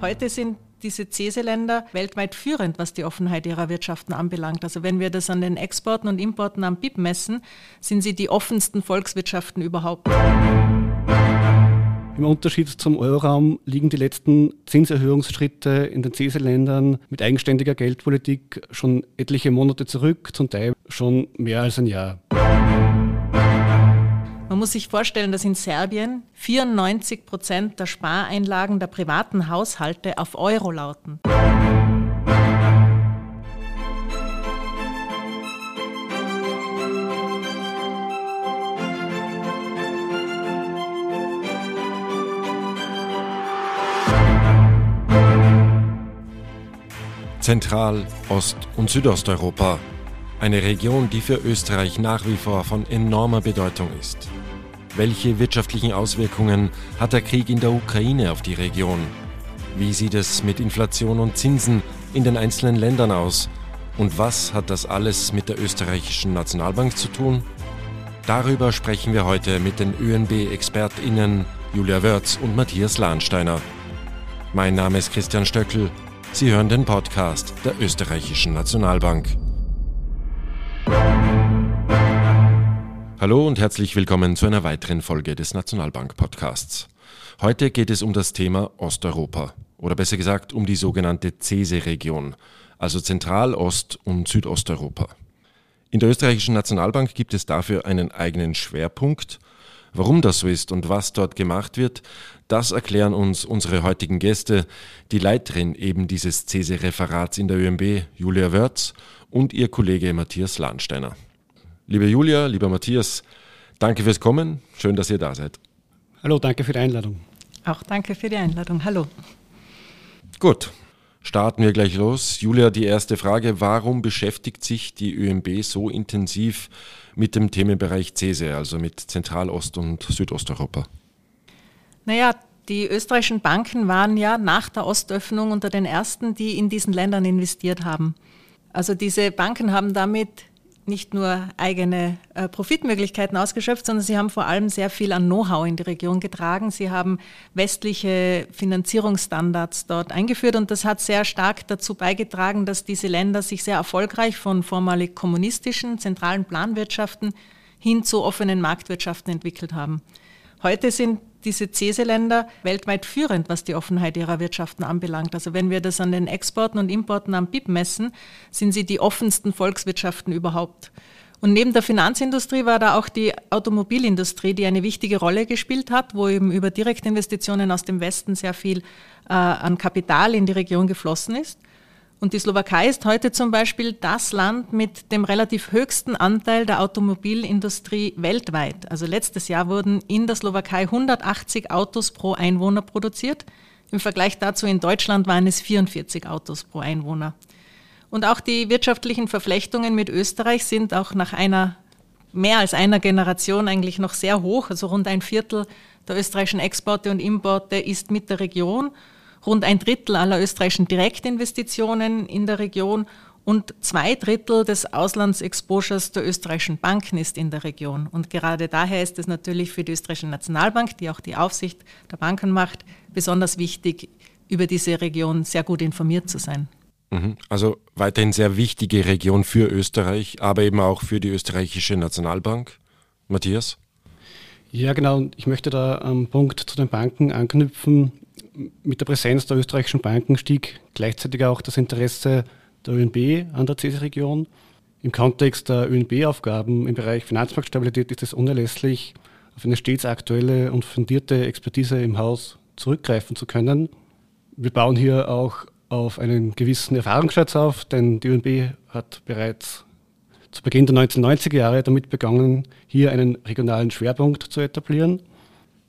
Heute sind diese CESE-Länder weltweit führend, was die Offenheit ihrer Wirtschaften anbelangt. Also wenn wir das an den Exporten und Importen am BIP messen, sind sie die offensten Volkswirtschaften überhaupt. Im Unterschied zum Euroraum liegen die letzten Zinserhöhungsschritte in den CESE-Ländern mit eigenständiger Geldpolitik schon etliche Monate zurück, zum Teil schon mehr als ein Jahr. Man muss sich vorstellen, dass in Serbien 94 Prozent der Spareinlagen der privaten Haushalte auf Euro lauten. Zentral-, Ost- und Südosteuropa eine Region, die für Österreich nach wie vor von enormer Bedeutung ist. Welche wirtschaftlichen Auswirkungen hat der Krieg in der Ukraine auf die Region? Wie sieht es mit Inflation und Zinsen in den einzelnen Ländern aus? Und was hat das alles mit der österreichischen Nationalbank zu tun? Darüber sprechen wir heute mit den ÖNB-ExpertInnen Julia Wörz und Matthias Lahnsteiner. Mein Name ist Christian Stöckel. Sie hören den Podcast der österreichischen Nationalbank. Hallo und herzlich willkommen zu einer weiteren Folge des Nationalbank Podcasts. Heute geht es um das Thema Osteuropa oder besser gesagt um die sogenannte CESE-Region, also Zentral-, Ost- und Südosteuropa. In der österreichischen Nationalbank gibt es dafür einen eigenen Schwerpunkt. Warum das so ist und was dort gemacht wird, das erklären uns unsere heutigen Gäste, die Leiterin eben dieses CESE-Referats in der ÖMB, Julia Wörz, und ihr Kollege Matthias Lahnsteiner. Liebe Julia, lieber Matthias, danke fürs Kommen. Schön, dass ihr da seid. Hallo, danke für die Einladung. Auch danke für die Einladung. Hallo. Gut, starten wir gleich los. Julia, die erste Frage. Warum beschäftigt sich die ÖMB so intensiv mit dem Themenbereich CESE, also mit Zentralost- und Südosteuropa? Naja, die österreichischen Banken waren ja nach der Ostöffnung unter den ersten, die in diesen Ländern investiert haben. Also diese Banken haben damit nicht nur eigene äh, Profitmöglichkeiten ausgeschöpft, sondern sie haben vor allem sehr viel an Know-how in die Region getragen. Sie haben westliche Finanzierungsstandards dort eingeführt und das hat sehr stark dazu beigetragen, dass diese Länder sich sehr erfolgreich von vormalig kommunistischen zentralen Planwirtschaften hin zu offenen Marktwirtschaften entwickelt haben. Heute sind diese CESE-Länder weltweit führend, was die Offenheit ihrer Wirtschaften anbelangt. Also wenn wir das an den Exporten und Importen am BIP messen, sind sie die offensten Volkswirtschaften überhaupt. Und neben der Finanzindustrie war da auch die Automobilindustrie, die eine wichtige Rolle gespielt hat, wo eben über Direktinvestitionen aus dem Westen sehr viel äh, an Kapital in die Region geflossen ist. Und die Slowakei ist heute zum Beispiel das Land mit dem relativ höchsten Anteil der Automobilindustrie weltweit. Also letztes Jahr wurden in der Slowakei 180 Autos pro Einwohner produziert. Im Vergleich dazu in Deutschland waren es 44 Autos pro Einwohner. Und auch die wirtschaftlichen Verflechtungen mit Österreich sind auch nach einer mehr als einer Generation eigentlich noch sehr hoch. Also rund ein Viertel der österreichischen Exporte und Importe ist mit der Region rund ein Drittel aller österreichischen Direktinvestitionen in der Region und zwei Drittel des Auslandsexposures der österreichischen Banken ist in der Region. Und gerade daher ist es natürlich für die österreichische Nationalbank, die auch die Aufsicht der Banken macht, besonders wichtig, über diese Region sehr gut informiert zu sein. Mhm. Also weiterhin sehr wichtige Region für Österreich, aber eben auch für die österreichische Nationalbank. Matthias? Ja, genau. Ich möchte da am Punkt zu den Banken anknüpfen mit der Präsenz der österreichischen Banken stieg gleichzeitig auch das Interesse der ÖNB an der CESE-Region. Im Kontext der ÖNB-Aufgaben im Bereich Finanzmarktstabilität ist es unerlässlich, auf eine stets aktuelle und fundierte Expertise im Haus zurückgreifen zu können. Wir bauen hier auch auf einen gewissen Erfahrungsschatz auf, denn die ÖNB hat bereits zu Beginn der 1990er Jahre damit begonnen, hier einen regionalen Schwerpunkt zu etablieren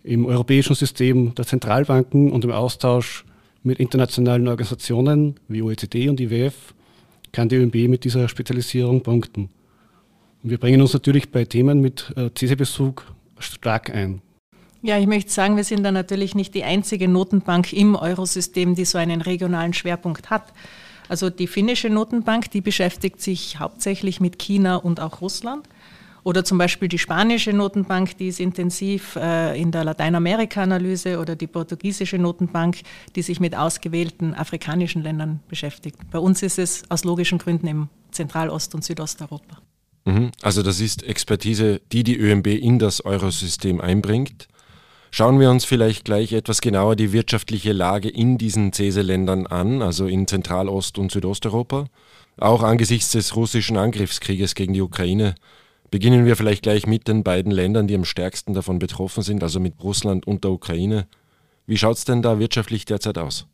im europäischen System der Zentralbanken und im Austausch mit internationalen Organisationen wie OECD und IWF kann die ÖMB mit dieser Spezialisierung punkten. Und wir bringen uns natürlich bei Themen mit äh, CESE-Bezug stark ein. Ja, ich möchte sagen, wir sind da natürlich nicht die einzige Notenbank im Eurosystem, die so einen regionalen Schwerpunkt hat. Also die finnische Notenbank, die beschäftigt sich hauptsächlich mit China und auch Russland. Oder zum Beispiel die spanische Notenbank, die ist intensiv äh, in der Lateinamerika-Analyse oder die portugiesische Notenbank, die sich mit ausgewählten afrikanischen Ländern beschäftigt. Bei uns ist es aus logischen Gründen im Zentralost- und Südosteuropa. Mhm. Also das ist Expertise, die die ÖMB in das Eurosystem einbringt. Schauen wir uns vielleicht gleich etwas genauer die wirtschaftliche Lage in diesen CESE-Ländern an, also in Zentralost- und Südosteuropa. Auch angesichts des russischen Angriffskrieges gegen die Ukraine beginnen wir vielleicht gleich mit den beiden Ländern, die am stärksten davon betroffen sind, also mit Russland und der Ukraine. Wie schaut es denn da wirtschaftlich derzeit aus?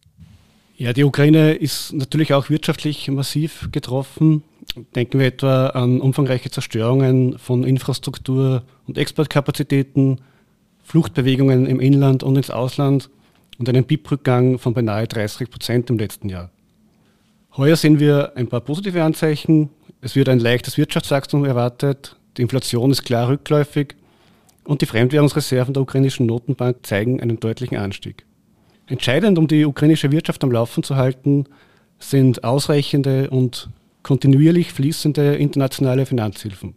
Ja, die Ukraine ist natürlich auch wirtschaftlich massiv getroffen. Denken wir etwa an umfangreiche Zerstörungen von Infrastruktur und Exportkapazitäten, Fluchtbewegungen im Inland und ins Ausland und einen BIP-Rückgang von beinahe 30 Prozent im letzten Jahr. Heuer sehen wir ein paar positive Anzeichen. Es wird ein leichtes Wirtschaftswachstum erwartet, die Inflation ist klar rückläufig und die Fremdwährungsreserven der ukrainischen Notenbank zeigen einen deutlichen Anstieg. Entscheidend, um die ukrainische Wirtschaft am Laufen zu halten, sind ausreichende und kontinuierlich fließende internationale Finanzhilfen.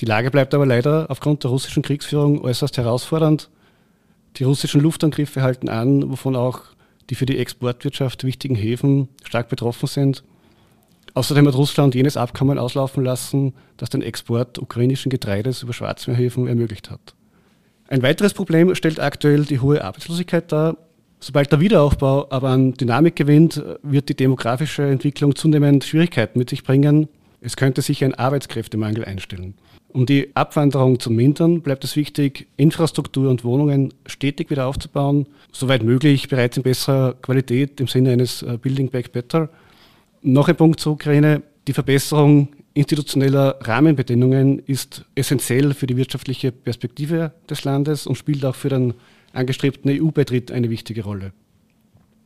Die Lage bleibt aber leider aufgrund der russischen Kriegsführung äußerst herausfordernd. Die russischen Luftangriffe halten an, wovon auch die für die Exportwirtschaft wichtigen Häfen stark betroffen sind. Außerdem hat Russland jenes Abkommen auslaufen lassen, das den Export ukrainischen Getreides über Schwarzmeerhäfen ermöglicht hat. Ein weiteres Problem stellt aktuell die hohe Arbeitslosigkeit dar. Sobald der Wiederaufbau aber an Dynamik gewinnt, wird die demografische Entwicklung zunehmend Schwierigkeiten mit sich bringen. Es könnte sich ein Arbeitskräftemangel einstellen. Um die Abwanderung zu mindern, bleibt es wichtig, Infrastruktur und Wohnungen stetig wieder aufzubauen, soweit möglich bereits in besserer Qualität im Sinne eines äh, Building Back Better. Noch ein Punkt zur Ukraine. Die Verbesserung institutioneller Rahmenbedingungen ist essentiell für die wirtschaftliche Perspektive des Landes und spielt auch für den angestrebten EU-Beitritt eine wichtige Rolle.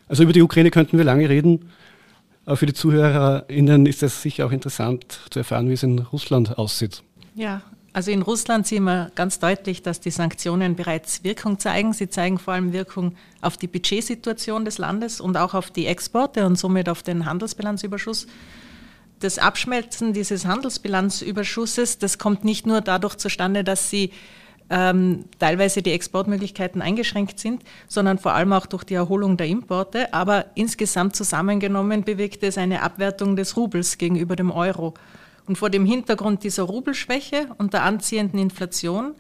Also über die Ukraine könnten wir lange reden, aber für die ZuhörerInnen ist es sicher auch interessant zu erfahren, wie es in Russland aussieht. Ja, also in Russland sehen wir ganz deutlich, dass die Sanktionen bereits Wirkung zeigen. Sie zeigen vor allem Wirkung auf die Budgetsituation des Landes und auch auf die Exporte und somit auf den Handelsbilanzüberschuss. Das Abschmelzen dieses Handelsbilanzüberschusses, das kommt nicht nur dadurch zustande, dass sie ähm, teilweise die Exportmöglichkeiten eingeschränkt sind, sondern vor allem auch durch die Erholung der Importe. Aber insgesamt zusammengenommen bewegt es eine Abwertung des Rubels gegenüber dem Euro. Und vor dem Hintergrund dieser Rubelschwäche und der anziehenden Inflation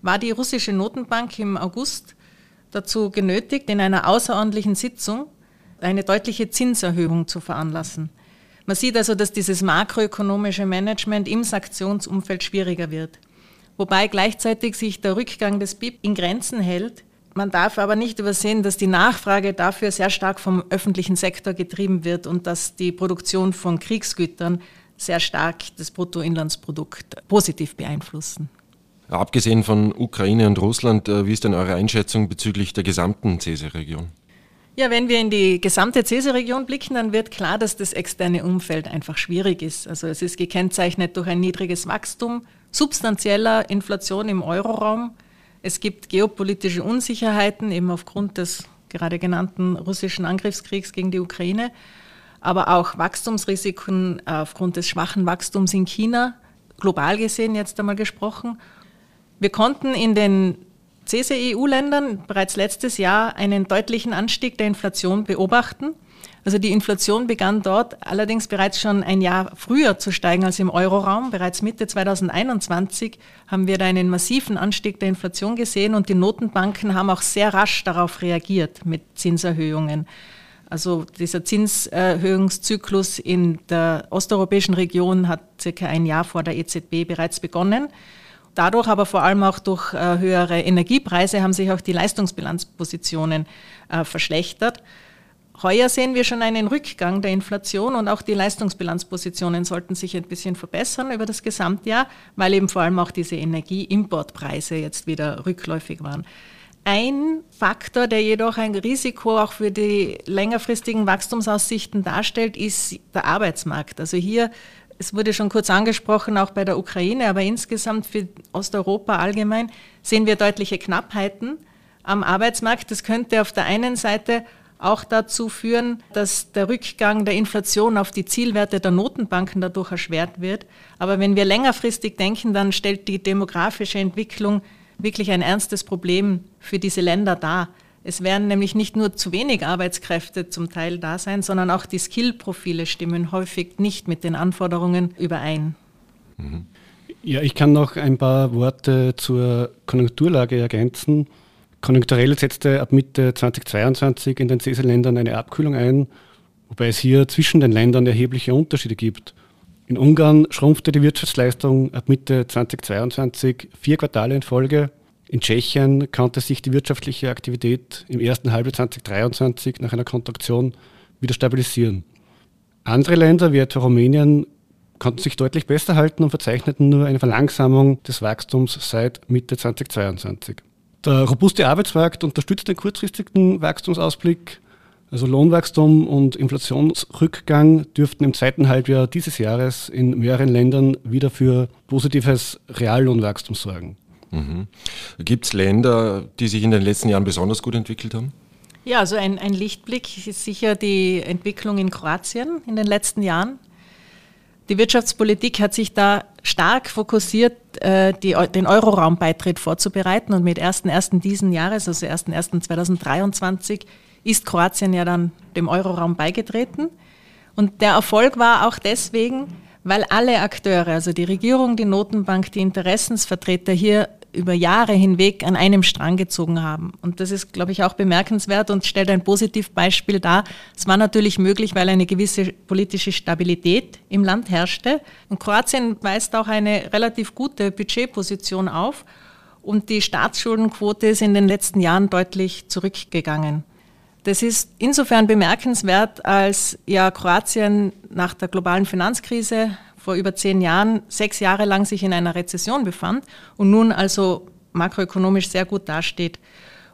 war die russische Notenbank im August dazu genötigt, in einer außerordentlichen Sitzung eine deutliche Zinserhöhung zu veranlassen. Man sieht also, dass dieses makroökonomische Management im Sanktionsumfeld schwieriger wird. Wobei gleichzeitig sich der Rückgang des BIP in Grenzen hält. Man darf aber nicht übersehen, dass die Nachfrage dafür sehr stark vom öffentlichen Sektor getrieben wird und dass die Produktion von Kriegsgütern sehr stark das Bruttoinlandsprodukt positiv beeinflussen. Abgesehen von Ukraine und Russland, äh, wie ist denn eure Einschätzung bezüglich der gesamten CESE-Region? Ja, wenn wir in die gesamte CESE-Region blicken, dann wird klar, dass das externe Umfeld einfach schwierig ist. Also es ist gekennzeichnet durch ein niedriges Wachstum, substanzieller Inflation im Euroraum. Es gibt geopolitische Unsicherheiten, eben aufgrund des gerade genannten russischen Angriffskriegs gegen die Ukraine aber auch Wachstumsrisiken aufgrund des schwachen Wachstums in China, global gesehen jetzt einmal gesprochen. Wir konnten in den CSE-EU-Ländern bereits letztes Jahr einen deutlichen Anstieg der Inflation beobachten. Also die Inflation begann dort allerdings bereits schon ein Jahr früher zu steigen als im Euroraum. Bereits Mitte 2021 haben wir da einen massiven Anstieg der Inflation gesehen und die Notenbanken haben auch sehr rasch darauf reagiert mit Zinserhöhungen. Also dieser Zinserhöhungszyklus in der osteuropäischen Region hat circa ein Jahr vor der EZB bereits begonnen. Dadurch aber vor allem auch durch äh, höhere Energiepreise haben sich auch die Leistungsbilanzpositionen äh, verschlechtert. Heuer sehen wir schon einen Rückgang der Inflation und auch die Leistungsbilanzpositionen sollten sich ein bisschen verbessern über das Gesamtjahr, weil eben vor allem auch diese Energieimportpreise jetzt wieder rückläufig waren. Ein Faktor, der jedoch ein Risiko auch für die längerfristigen Wachstumsaussichten darstellt, ist der Arbeitsmarkt. Also hier, es wurde schon kurz angesprochen, auch bei der Ukraine, aber insgesamt für Osteuropa allgemein sehen wir deutliche Knappheiten am Arbeitsmarkt. Das könnte auf der einen Seite auch dazu führen, dass der Rückgang der Inflation auf die Zielwerte der Notenbanken dadurch erschwert wird. Aber wenn wir längerfristig denken, dann stellt die demografische Entwicklung wirklich ein ernstes Problem für diese Länder dar. Es werden nämlich nicht nur zu wenig Arbeitskräfte zum Teil da sein, sondern auch die Skillprofile stimmen häufig nicht mit den Anforderungen überein. Mhm. Ja, ich kann noch ein paar Worte zur Konjunkturlage ergänzen. Konjunkturell setzte ab Mitte 2022 in den CESE-Ländern eine Abkühlung ein, wobei es hier zwischen den Ländern erhebliche Unterschiede gibt. In Ungarn schrumpfte die Wirtschaftsleistung ab Mitte 2022 vier Quartale in Folge. In Tschechien konnte sich die wirtschaftliche Aktivität im ersten Halbjahr 2023 nach einer Kontraktion wieder stabilisieren. Andere Länder wie etwa Rumänien konnten sich deutlich besser halten und verzeichneten nur eine Verlangsamung des Wachstums seit Mitte 2022. Der robuste Arbeitsmarkt unterstützt den kurzfristigen Wachstumsausblick. Also Lohnwachstum und Inflationsrückgang dürften im zweiten Halbjahr dieses Jahres in mehreren Ländern wieder für positives Reallohnwachstum sorgen. Mhm. Gibt es Länder, die sich in den letzten Jahren besonders gut entwickelt haben? Ja, also ein, ein Lichtblick ist sicher die Entwicklung in Kroatien in den letzten Jahren. Die Wirtschaftspolitik hat sich da stark fokussiert, äh, die, den Euroraum-Beitritt vorzubereiten und mit 1.1. diesen Jahres, also 1.1.2023, ist Kroatien ja dann dem Euroraum beigetreten. Und der Erfolg war auch deswegen, weil alle Akteure, also die Regierung, die Notenbank, die Interessensvertreter hier über Jahre hinweg an einem Strang gezogen haben. Und das ist, glaube ich, auch bemerkenswert und stellt ein Positivbeispiel dar. Es war natürlich möglich, weil eine gewisse politische Stabilität im Land herrschte. Und Kroatien weist auch eine relativ gute Budgetposition auf. Und die Staatsschuldenquote ist in den letzten Jahren deutlich zurückgegangen. Das ist insofern bemerkenswert, als ja Kroatien nach der globalen Finanzkrise vor über zehn Jahren sechs Jahre lang sich in einer Rezession befand und nun also makroökonomisch sehr gut dasteht.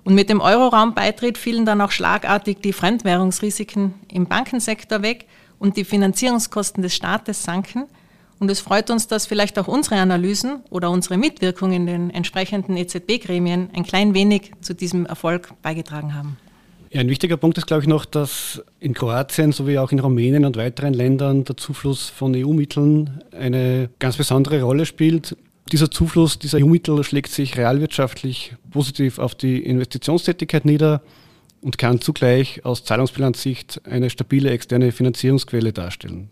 Und mit dem Euroraum-Beitritt fielen dann auch schlagartig die Fremdwährungsrisiken im Bankensektor weg und die Finanzierungskosten des Staates sanken. Und es freut uns, dass vielleicht auch unsere Analysen oder unsere Mitwirkung in den entsprechenden EZB-Gremien ein klein wenig zu diesem Erfolg beigetragen haben. Ja, ein wichtiger Punkt ist, glaube ich, noch, dass in Kroatien sowie auch in Rumänien und weiteren Ländern der Zufluss von EU-Mitteln eine ganz besondere Rolle spielt. Dieser Zufluss dieser EU-Mittel schlägt sich realwirtschaftlich positiv auf die Investitionstätigkeit nieder und kann zugleich aus Zahlungsbilanzsicht eine stabile externe Finanzierungsquelle darstellen.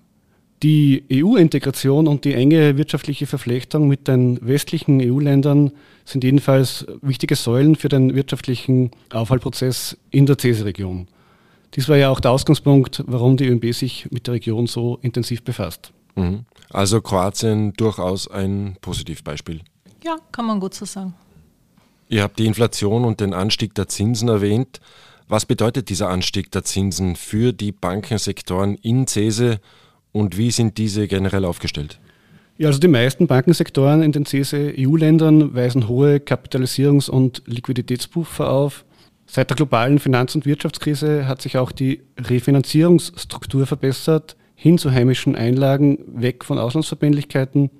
Die EU-Integration und die enge wirtschaftliche Verflechtung mit den westlichen EU-Ländern sind jedenfalls wichtige Säulen für den wirtschaftlichen Aufholprozess in der CESE-Region. Dies war ja auch der Ausgangspunkt, warum die ÖMB sich mit der Region so intensiv befasst. Mhm. Also Kroatien durchaus ein Positivbeispiel. Ja, kann man gut so sagen. Ihr habt die Inflation und den Anstieg der Zinsen erwähnt. Was bedeutet dieser Anstieg der Zinsen für die Bankensektoren in CESE und wie sind diese generell aufgestellt? Ja, also die meisten Bankensektoren in den CSE-EU-Ländern weisen hohe Kapitalisierungs- und Liquiditätspuffer auf. Seit der globalen Finanz- und Wirtschaftskrise hat sich auch die Refinanzierungsstruktur verbessert, hin zu heimischen Einlagen, weg von Auslandsverbindlichkeiten.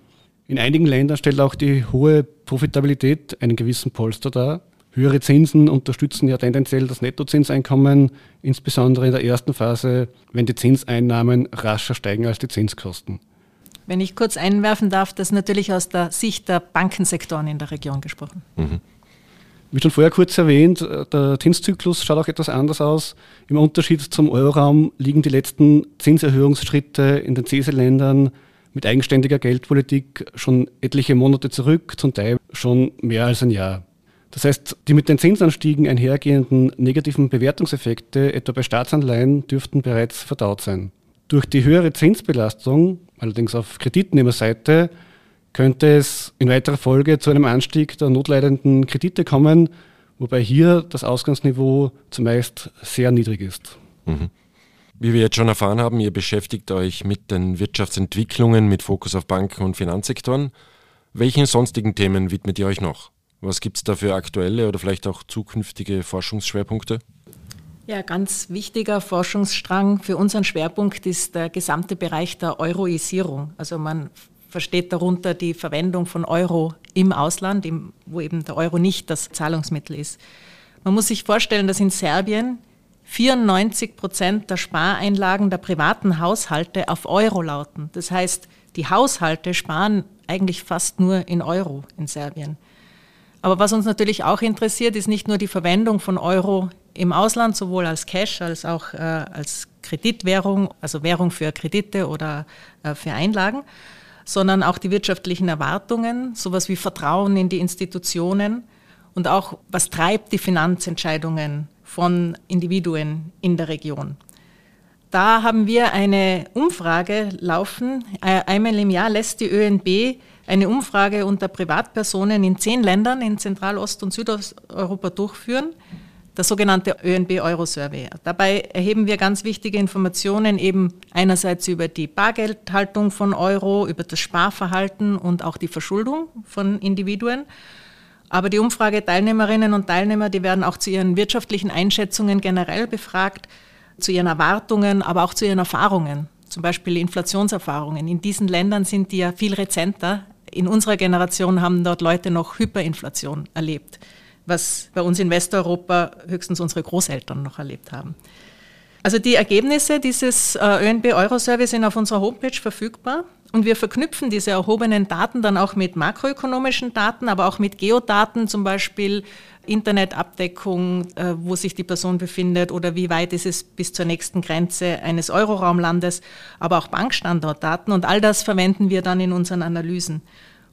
In einigen Ländern stellt auch die hohe Profitabilität einen gewissen Polster dar. Höhere Zinsen unterstützen ja tendenziell das Nettozinseinkommen, insbesondere in der ersten Phase, wenn die Zinseinnahmen rascher steigen als die Zinskosten. Wenn ich kurz einwerfen darf, das ist natürlich aus der Sicht der Bankensektoren in der Region gesprochen. Mhm. Wie schon vorher kurz erwähnt, der Zinszyklus schaut auch etwas anders aus. Im Unterschied zum Euroraum liegen die letzten Zinserhöhungsschritte in den CESE-Ländern mit eigenständiger Geldpolitik schon etliche Monate zurück, zum Teil schon mehr als ein Jahr. Das heißt, die mit den Zinsanstiegen einhergehenden negativen Bewertungseffekte, etwa bei Staatsanleihen, dürften bereits verdaut sein. Durch die höhere Zinsbelastung, allerdings auf Kreditnehmerseite, könnte es in weiterer Folge zu einem Anstieg der notleidenden Kredite kommen, wobei hier das Ausgangsniveau zumeist sehr niedrig ist. Mhm. Wie wir jetzt schon erfahren haben, ihr beschäftigt euch mit den Wirtschaftsentwicklungen mit Fokus auf Banken und Finanzsektoren. Welchen sonstigen Themen widmet ihr euch noch? Was gibt es da für aktuelle oder vielleicht auch zukünftige Forschungsschwerpunkte? Ja, ganz wichtiger Forschungsstrang für unseren Schwerpunkt ist der gesamte Bereich der Euroisierung. Also man versteht darunter die Verwendung von Euro im Ausland, wo eben der Euro nicht das Zahlungsmittel ist. Man muss sich vorstellen, dass in Serbien 94 Prozent der Spareinlagen der privaten Haushalte auf Euro lauten. Das heißt, die Haushalte sparen eigentlich fast nur in Euro in Serbien. Aber was uns natürlich auch interessiert, ist nicht nur die Verwendung von Euro im Ausland, sowohl als Cash als auch äh, als Kreditwährung, also Währung für Kredite oder äh, für Einlagen, sondern auch die wirtschaftlichen Erwartungen, sowas wie Vertrauen in die Institutionen und auch, was treibt die Finanzentscheidungen von Individuen in der Region. Da haben wir eine Umfrage laufen. Äh, einmal im Jahr lässt die ÖNB eine Umfrage unter Privatpersonen in zehn Ländern in Zentralost- und Südosteuropa durchführen, das sogenannte ÖNB Euro-Survey. Dabei erheben wir ganz wichtige Informationen eben einerseits über die Bargeldhaltung von Euro, über das Sparverhalten und auch die Verschuldung von Individuen. Aber die Umfrageteilnehmerinnen und Teilnehmer, die werden auch zu ihren wirtschaftlichen Einschätzungen generell befragt, zu ihren Erwartungen, aber auch zu ihren Erfahrungen, zum Beispiel Inflationserfahrungen. In diesen Ländern sind die ja viel rezenter. In unserer Generation haben dort Leute noch Hyperinflation erlebt, was bei uns in Westeuropa höchstens unsere Großeltern noch erlebt haben. Also die Ergebnisse dieses äh, ÖNB Eurosurvey sind auf unserer Homepage verfügbar. Und wir verknüpfen diese erhobenen Daten dann auch mit makroökonomischen Daten, aber auch mit Geodaten, zum Beispiel Internetabdeckung, äh, wo sich die Person befindet oder wie weit ist es bis zur nächsten Grenze eines Euroraumlandes, aber auch Bankstandortdaten. Und all das verwenden wir dann in unseren Analysen.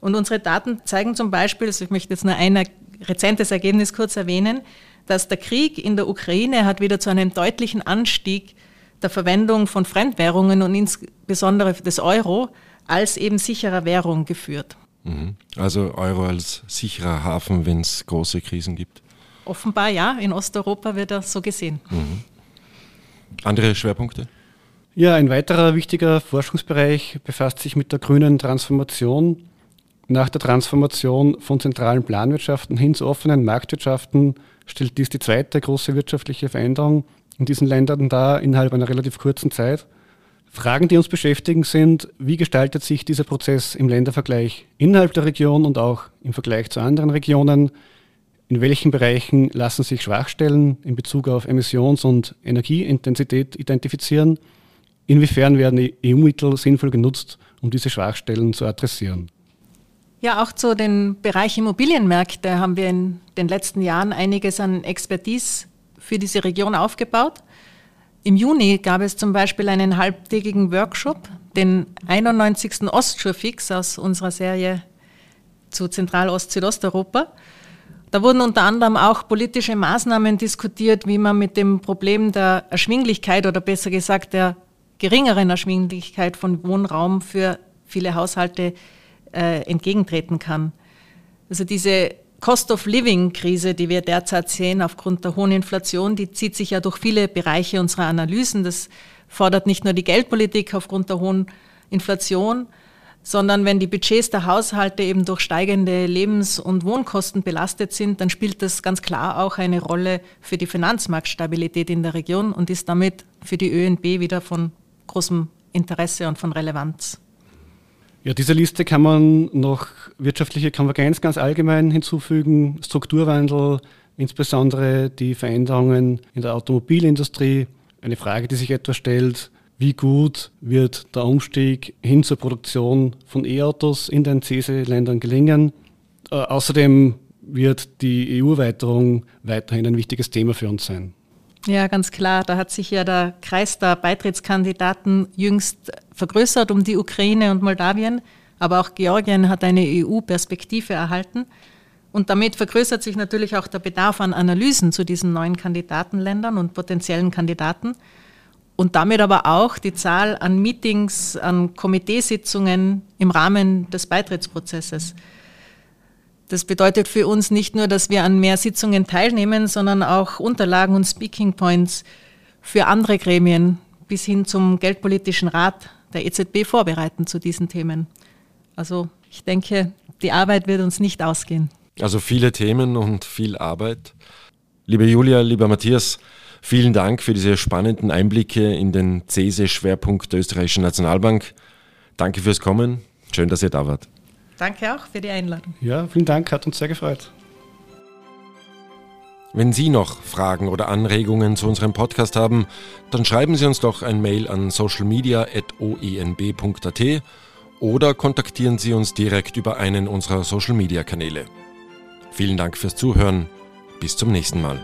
Und unsere Daten zeigen zum Beispiel, also ich möchte jetzt nur ein rezentes Ergebnis kurz erwähnen, dass der Krieg in der Ukraine hat wieder zu einem deutlichen Anstieg der Verwendung von Fremdwährungen und insbesondere des Euro als eben sicherer Währung geführt. Mhm. Also Euro als sicherer Hafen, wenn es große Krisen gibt? Offenbar ja, in Osteuropa wird das so gesehen. Mhm. Andere Schwerpunkte? Ja, ein weiterer wichtiger Forschungsbereich befasst sich mit der grünen Transformation. Nach der Transformation von zentralen Planwirtschaften hin zu offenen Marktwirtschaften stellt dies die zweite große wirtschaftliche Veränderung in diesen Ländern dar innerhalb einer relativ kurzen Zeit. Fragen, die uns beschäftigen, sind, wie gestaltet sich dieser Prozess im Ländervergleich innerhalb der Region und auch im Vergleich zu anderen Regionen? In welchen Bereichen lassen sich Schwachstellen in Bezug auf Emissions- und Energieintensität identifizieren? Inwiefern werden EU-Mittel sinnvoll genutzt, um diese Schwachstellen zu adressieren? Ja, auch zu den Bereich Immobilienmärkte haben wir in den letzten Jahren einiges an Expertise für diese Region aufgebaut. Im Juni gab es zum Beispiel einen halbtägigen Workshop, den 91. Ostschurfix aus unserer Serie zu Zentralost-Südosteuropa. Da wurden unter anderem auch politische Maßnahmen diskutiert, wie man mit dem Problem der Erschwinglichkeit oder besser gesagt der geringeren Erschwinglichkeit von Wohnraum für viele Haushalte äh, entgegentreten kann. Also diese Cost-of-Living-Krise, die wir derzeit sehen aufgrund der hohen Inflation, die zieht sich ja durch viele Bereiche unserer Analysen. Das fordert nicht nur die Geldpolitik aufgrund der hohen Inflation, sondern wenn die Budgets der Haushalte eben durch steigende Lebens- und Wohnkosten belastet sind, dann spielt das ganz klar auch eine Rolle für die Finanzmarktstabilität in der Region und ist damit für die ÖNB wieder von großem Interesse und von Relevanz. Ja, dieser Liste kann man noch wirtschaftliche Konvergenz ganz allgemein hinzufügen, Strukturwandel, insbesondere die Veränderungen in der Automobilindustrie. Eine Frage, die sich etwa stellt, wie gut wird der Umstieg hin zur Produktion von E-Autos in den CESE-Ländern gelingen. Äh, außerdem wird die EU-Erweiterung weiterhin ein wichtiges Thema für uns sein. Ja, ganz klar. Da hat sich ja der Kreis der Beitrittskandidaten jüngst vergrößert um die Ukraine und Moldawien. Aber auch Georgien hat eine EU-Perspektive erhalten. Und damit vergrößert sich natürlich auch der Bedarf an Analysen zu diesen neuen Kandidatenländern und potenziellen Kandidaten. Und damit aber auch die Zahl an Meetings, an Komiteesitzungen im Rahmen des Beitrittsprozesses. Das bedeutet für uns nicht nur, dass wir an mehr Sitzungen teilnehmen, sondern auch Unterlagen und Speaking Points für andere Gremien bis hin zum Geldpolitischen Rat der EZB vorbereiten zu diesen Themen. Also ich denke, die Arbeit wird uns nicht ausgehen. Also viele Themen und viel Arbeit. Liebe Julia, lieber Matthias, vielen Dank für diese spannenden Einblicke in den CESE-Schwerpunkt der Österreichischen Nationalbank. Danke fürs Kommen. Schön, dass ihr da wart. Danke auch für die Einladung. Ja, vielen Dank, hat uns sehr gefreut. Wenn Sie noch Fragen oder Anregungen zu unserem Podcast haben, dann schreiben Sie uns doch ein Mail an socialmedia.oenb.at oder kontaktieren Sie uns direkt über einen unserer Social Media Kanäle. Vielen Dank fürs Zuhören. Bis zum nächsten Mal.